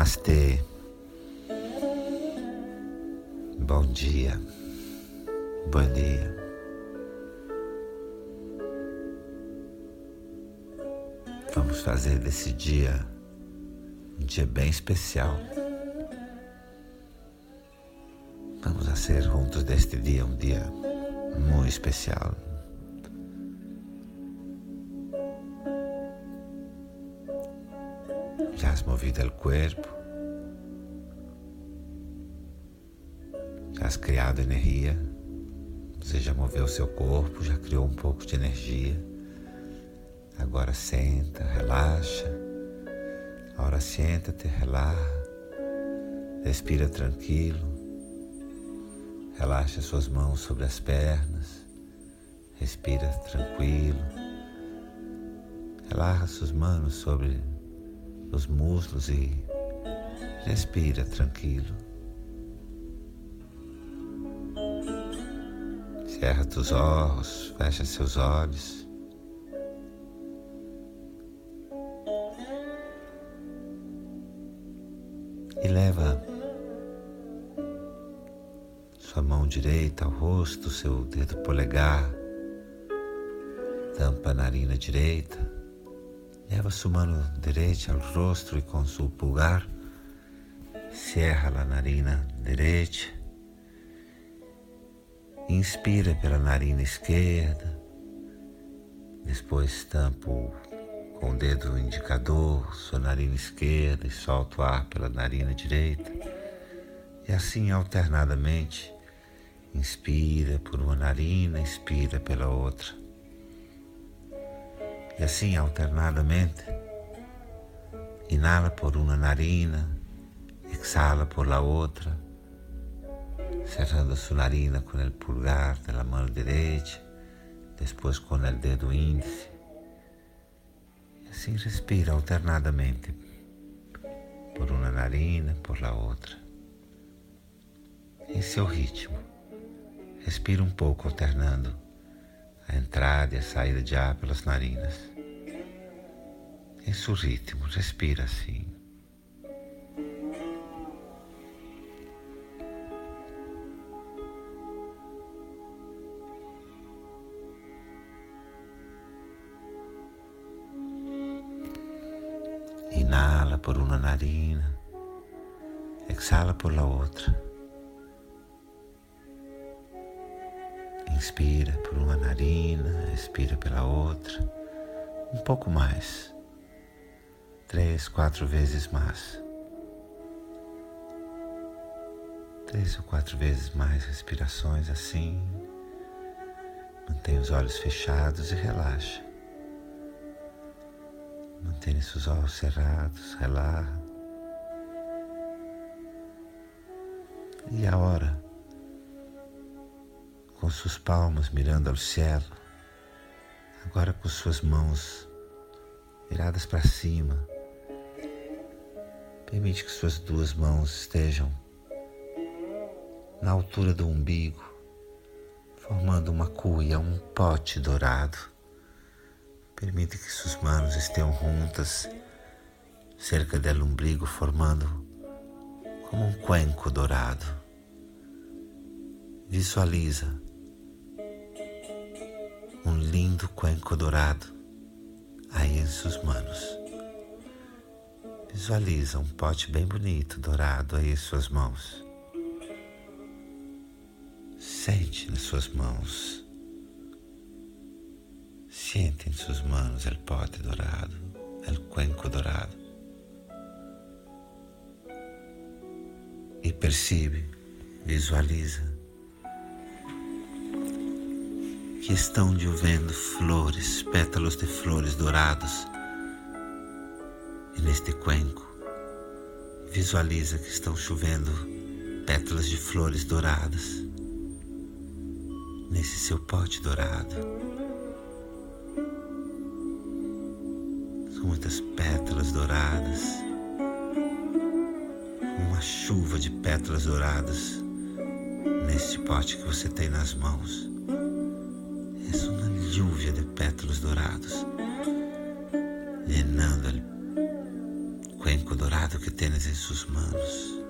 Namastê. Bom dia. Bom dia. Vamos fazer desse dia um dia bem especial. Vamos fazer juntos deste dia um dia muito especial. Has movido el cuerpo. Já has criado energia. Você já moveu seu corpo, já criou um pouco de energia. Agora senta, relaxa. Agora senta-te, relaxa. Respira tranquilo. Relaxa suas mãos sobre as pernas. Respira tranquilo. Relaxa suas mãos sobre os muslos e respira tranquilo. Cerra teus olhos, fecha seus olhos. E leva sua mão direita ao rosto, seu dedo polegar, tampa a narina direita Leva sua mano direita ao rosto e com seu pulgar cierra a narina direita. Inspira pela narina esquerda. Depois tampo com o dedo indicador sua narina esquerda e solta o ar pela narina direita. E assim alternadamente, inspira por uma narina, expira pela outra. E assim alternadamente, inhala por uma narina, exhala por la outra, cerrando sua narina com o pulgar da mão direita, depois com o dedo índice. E assim respira alternadamente, por uma narina, por la outra. Em seu ritmo, respira um pouco alternando a entrada e a saída de ar pelas narinas em seu ritmo, respira assim. Inala por uma narina, exala por la outra. Inspira por uma narina, expira pela outra. Um pouco mais três, quatro vezes mais. Três ou quatro vezes mais respirações assim. Mantenha os olhos fechados e relaxa. Mantenha seus olhos cerrados, relaxa. E a hora, com suas palmas mirando ao céu, agora com suas mãos viradas para cima, Permite que suas duas mãos estejam na altura do umbigo, formando uma cuia, um pote dourado. Permite que suas mãos estejam juntas cerca do umbigo, formando como um cuenco dourado. Visualiza um lindo cuenco dourado aí em suas mãos. Visualiza um pote bem bonito, dourado aí em suas mãos. Sente nas suas mãos. Siente em suas mãos o pote dourado, o cuenco dourado. E percebe, visualiza que estão chovendo flores, pétalos de flores dourados neste cuenco, visualiza que estão chovendo pétalas de flores douradas nesse seu pote dourado. São muitas pétalas douradas, uma chuva de pétalas douradas neste pote que você tem nas mãos. É uma lluvia de pétalos dourados, llenando cuenco dorado que tienes em suas mãos.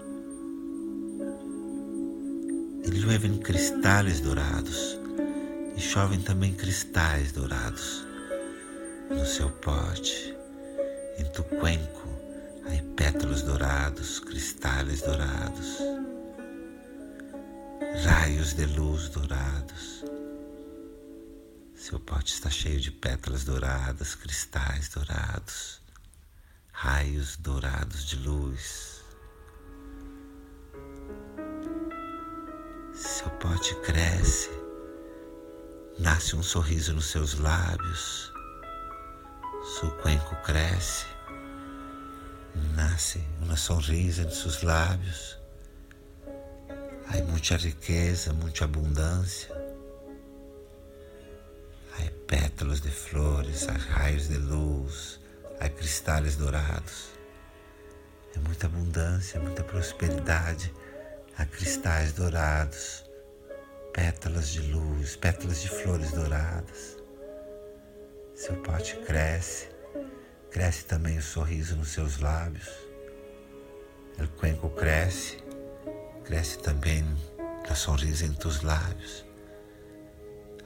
E llueven cristales dourados e chovem também cristais dourados no seu pote, em tu cuenco, há pétalas dourados, cristais dourados, raios de luz dourados. Seu pote está cheio de pétalas douradas, cristais dourados, dourados de luz. Seu pote cresce, nasce um sorriso nos seus lábios, seu cuenco cresce, nasce uma sonrisa nos seus lábios. Há muita riqueza, muita abundância. Há pétalas de flores, há raios de luz, há cristais dourados. É muita abundância, muita prosperidade. Há cristais dourados, pétalas de luz, pétalas de flores douradas. Seu pote cresce, cresce também o sorriso nos seus lábios. O cuenco cresce, cresce também a sorriso em tus lábios.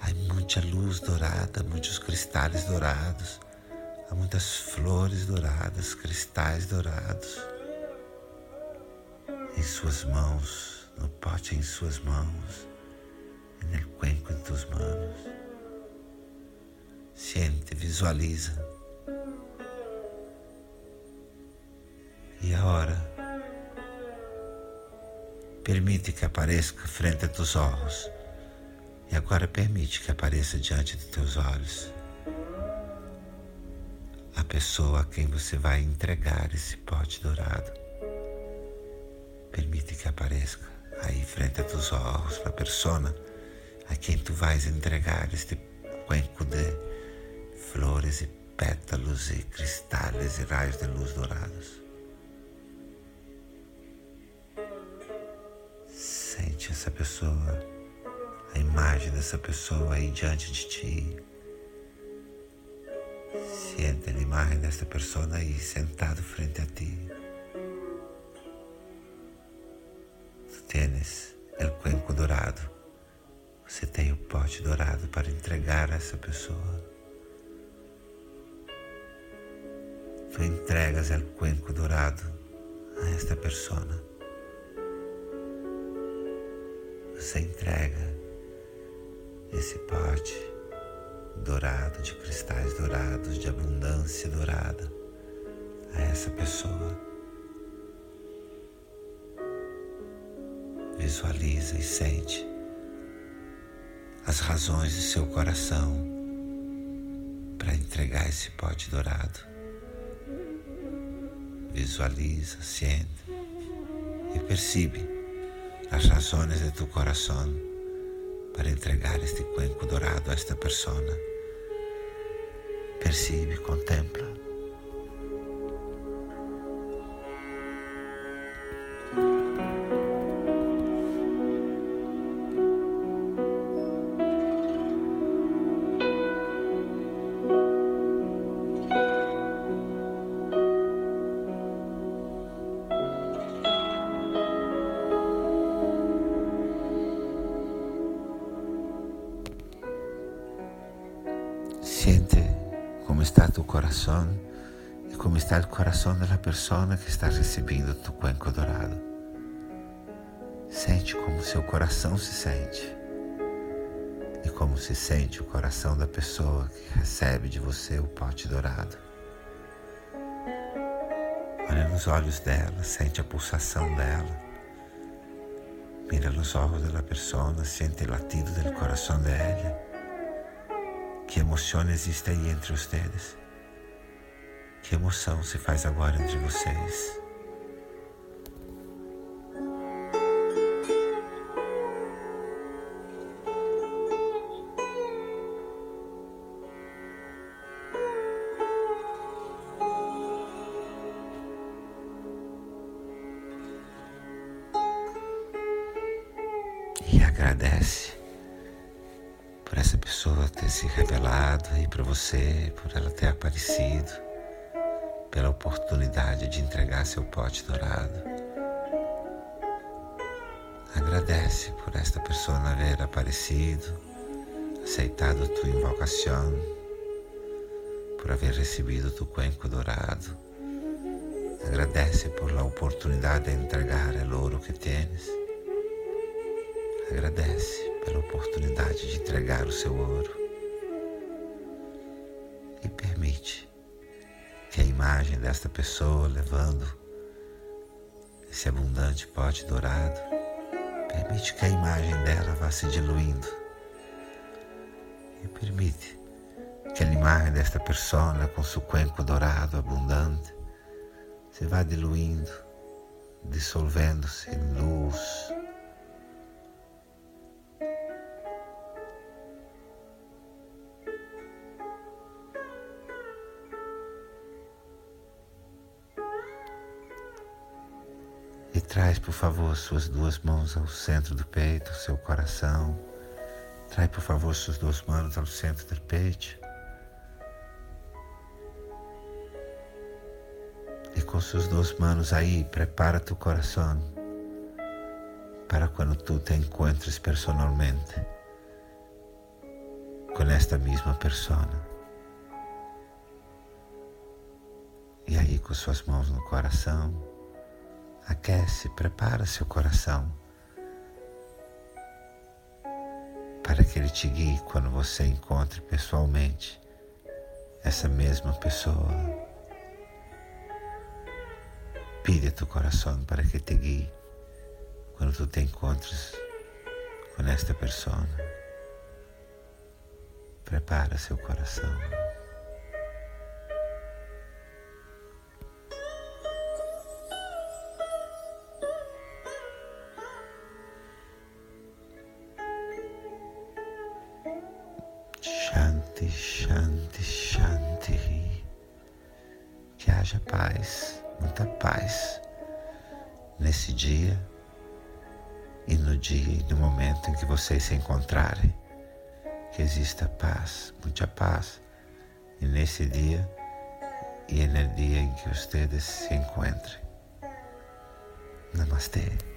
Há muita luz dourada, muitos cristais dourados, há muitas flores douradas, cristais dourados. Em suas mãos, no pote em suas mãos, no cuenco em tus manos. Siente, visualiza. E agora, permite que apareça frente a tus olhos e agora permite que apareça diante de teus olhos a pessoa a quem você vai entregar esse pote dourado. Permite que apareça aí frente a teus olhos a persona a quem tu vais entregar este cuenco de flores e pétalos e cristais e raios de luz dourados. Sente essa pessoa a imagem dessa pessoa aí diante de ti. Siente a imagem dessa pessoa aí sentado frente a ti. Tu tens o cuenco dourado. Você tem o pote dourado para entregar a essa pessoa. Tu entregas o cuenco dourado a esta pessoa. Você entrega esse pote dourado, de cristais dourados, de abundância dourada a essa pessoa. Visualiza e sente as razões de seu coração para entregar esse pote dourado. Visualiza, sente e percebe as razões de tu coração para entregar este cuenco dourado a esta persona. Percibe, contempla. Tu coração e como está o coração da pessoa que está recebendo tu cuenco dourado. Sente como seu coração se sente e como se sente o coração da pessoa que recebe de você o pote dourado. Olha nos olhos dela, sente a pulsação dela. Mira nos olhos da pessoa, sente o latido do coração dela. Que emoção existe aí entre vocês? Que emoção se faz agora entre vocês? E agradece por essa pessoa ter se revelado aí para você, por ela ter aparecido, pela oportunidade de entregar seu pote dourado. Agradece por esta pessoa haver aparecido, aceitado tua invocação, por haver recebido tu cuenco dourado. Agradece por la oportunidade de entregar o ouro que tens. Agradece pela oportunidade de entregar o seu ouro. E permite que a imagem desta pessoa levando esse abundante pote dourado, permite que a imagem dela vá se diluindo. E permite que a imagem desta pessoa com seu cuenco dourado abundante se vá diluindo, dissolvendo-se em luz, suas duas mãos ao centro do peito, seu coração. Traz, por favor, suas duas mãos ao centro do peito. E com suas duas mãos aí, prepara teu coração para quando tu te encontres personalmente com esta mesma pessoa. E aí, com suas mãos no coração, aquece, prepara seu coração para que ele te guie quando você encontre pessoalmente essa mesma pessoa. Pide teu coração para que te guie quando tu te encontres com esta pessoa. Prepara seu coração. Shanti, Shanti, Shanti. Que haja paz, muita paz nesse dia e no dia e no momento em que vocês se encontrarem. Que exista paz, muita paz. E nesse dia e no dia em que vocês se encontrem. Namastê.